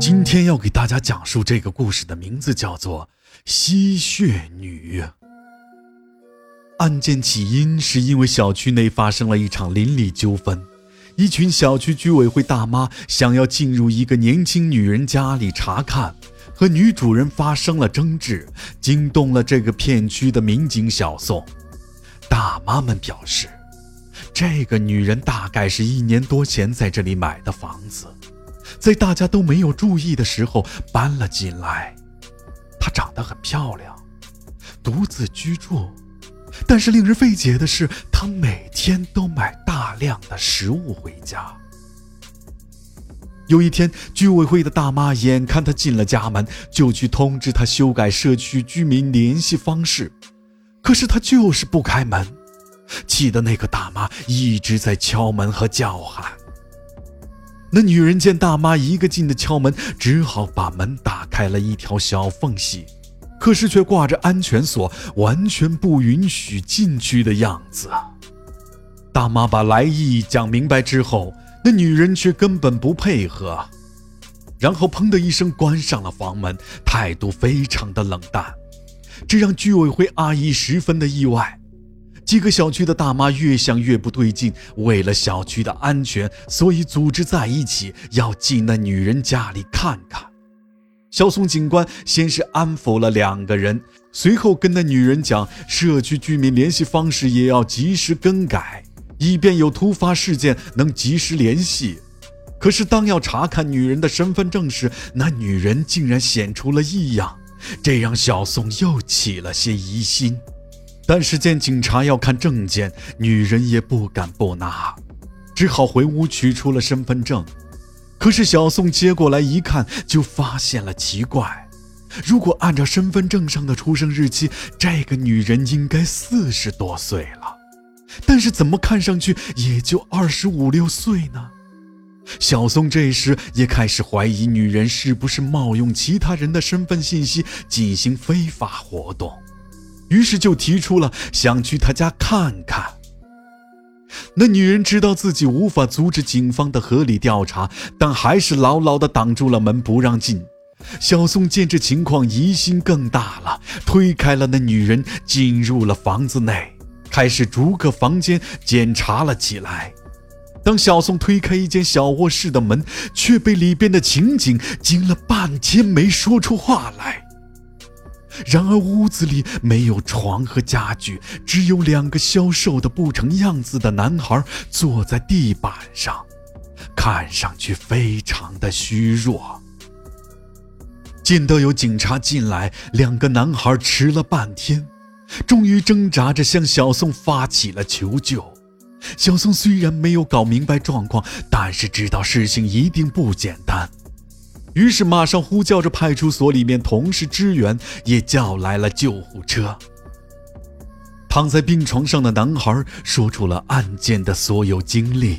今天要给大家讲述这个故事的名字叫做《吸血女》。案件起因是因为小区内发生了一场邻里纠纷，一群小区居委会大妈想要进入一个年轻女人家里查看，和女主人发生了争执，惊动了这个片区的民警小宋。大妈们表示。这个女人大概是一年多前在这里买的房子，在大家都没有注意的时候搬了进来。她长得很漂亮，独自居住，但是令人费解的是，她每天都买大量的食物回家。有一天，居委会的大妈眼看她进了家门，就去通知她修改社区居民联系方式，可是她就是不开门。气得那个大妈一直在敲门和叫喊。那女人见大妈一个劲的敲门，只好把门打开了一条小缝隙，可是却挂着安全锁，完全不允许进去的样子。大妈把来意讲明白之后，那女人却根本不配合，然后砰的一声关上了房门，态度非常的冷淡，这让居委会阿姨十分的意外。几个小区的大妈越想越不对劲，为了小区的安全，所以组织在一起要进那女人家里看看。小宋警官先是安抚了两个人，随后跟那女人讲，社区居民联系方式也要及时更改，以便有突发事件能及时联系。可是当要查看女人的身份证时，那女人竟然显出了异样，这让小宋又起了些疑心。但是见警察要看证件，女人也不敢不拿，只好回屋取出了身份证。可是小宋接过来一看，就发现了奇怪。如果按照身份证上的出生日期，这个女人应该四十多岁了，但是怎么看上去也就二十五六岁呢？小宋这时也开始怀疑女人是不是冒用其他人的身份信息进行非法活动。于是就提出了想去他家看看。那女人知道自己无法阻止警方的合理调查，但还是牢牢地挡住了门，不让进。小宋见这情况，疑心更大了，推开了那女人，进入了房子内，开始逐个房间检查了起来。当小宋推开一间小卧室的门，却被里边的情景惊了半天，没说出话来。然而屋子里没有床和家具，只有两个消瘦的不成样子的男孩坐在地板上，看上去非常的虚弱。见到有警察进来，两个男孩迟了半天，终于挣扎着向小宋发起了求救。小宋虽然没有搞明白状况，但是知道事情一定不简单。于是马上呼叫着派出所里面同事支援，也叫来了救护车。躺在病床上的男孩说出了案件的所有经历。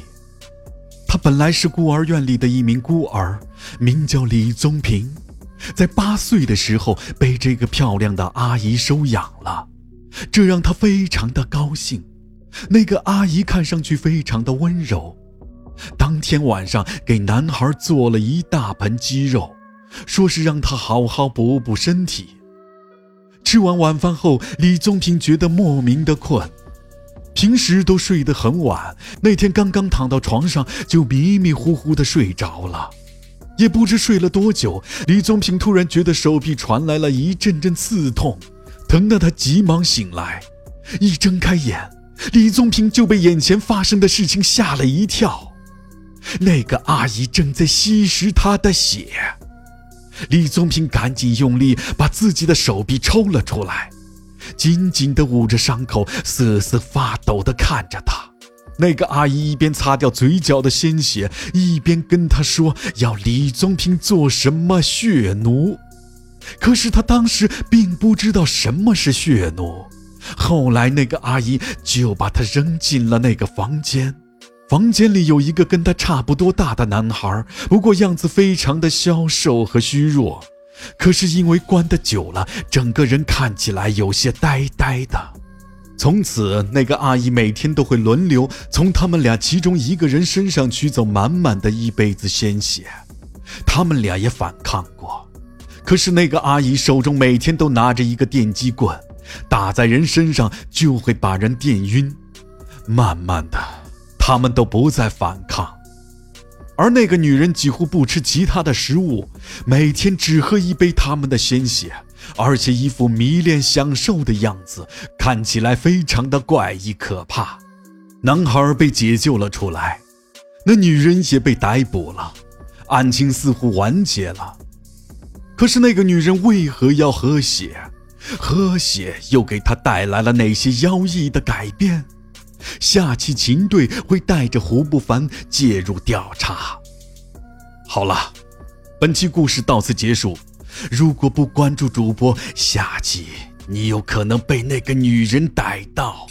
他本来是孤儿院里的一名孤儿，名叫李宗平，在八岁的时候被这个漂亮的阿姨收养了，这让他非常的高兴。那个阿姨看上去非常的温柔。当天晚上给男孩做了一大盆鸡肉，说是让他好好补补身体。吃完晚饭后，李宗平觉得莫名的困，平时都睡得很晚，那天刚刚躺到床上就迷迷糊糊的睡着了，也不知睡了多久，李宗平突然觉得手臂传来了一阵阵刺痛，疼得他急忙醒来，一睁开眼，李宗平就被眼前发生的事情吓了一跳。那个阿姨正在吸食他的血，李宗平赶紧用力把自己的手臂抽了出来，紧紧地捂着伤口，瑟瑟发抖地看着他。那个阿姨一边擦掉嘴角的鲜血，一边跟他说要李宗平做什么血奴。可是他当时并不知道什么是血奴。后来那个阿姨就把他扔进了那个房间。房间里有一个跟他差不多大的男孩，不过样子非常的消瘦和虚弱。可是因为关的久了，整个人看起来有些呆呆的。从此，那个阿姨每天都会轮流从他们俩其中一个人身上取走满满的一杯子鲜血。他们俩也反抗过，可是那个阿姨手中每天都拿着一个电击棍，打在人身上就会把人电晕。慢慢的，他们都不再反抗，而那个女人几乎不吃其他的食物，每天只喝一杯他们的鲜血，而且一副迷恋享受的样子，看起来非常的怪异可怕。男孩被解救了出来，那女人也被逮捕了，案情似乎完结了。可是那个女人为何要喝血？喝血又给她带来了哪些妖异的改变？下期秦队会带着胡不凡介入调查。好了，本期故事到此结束。如果不关注主播，下期你有可能被那个女人逮到。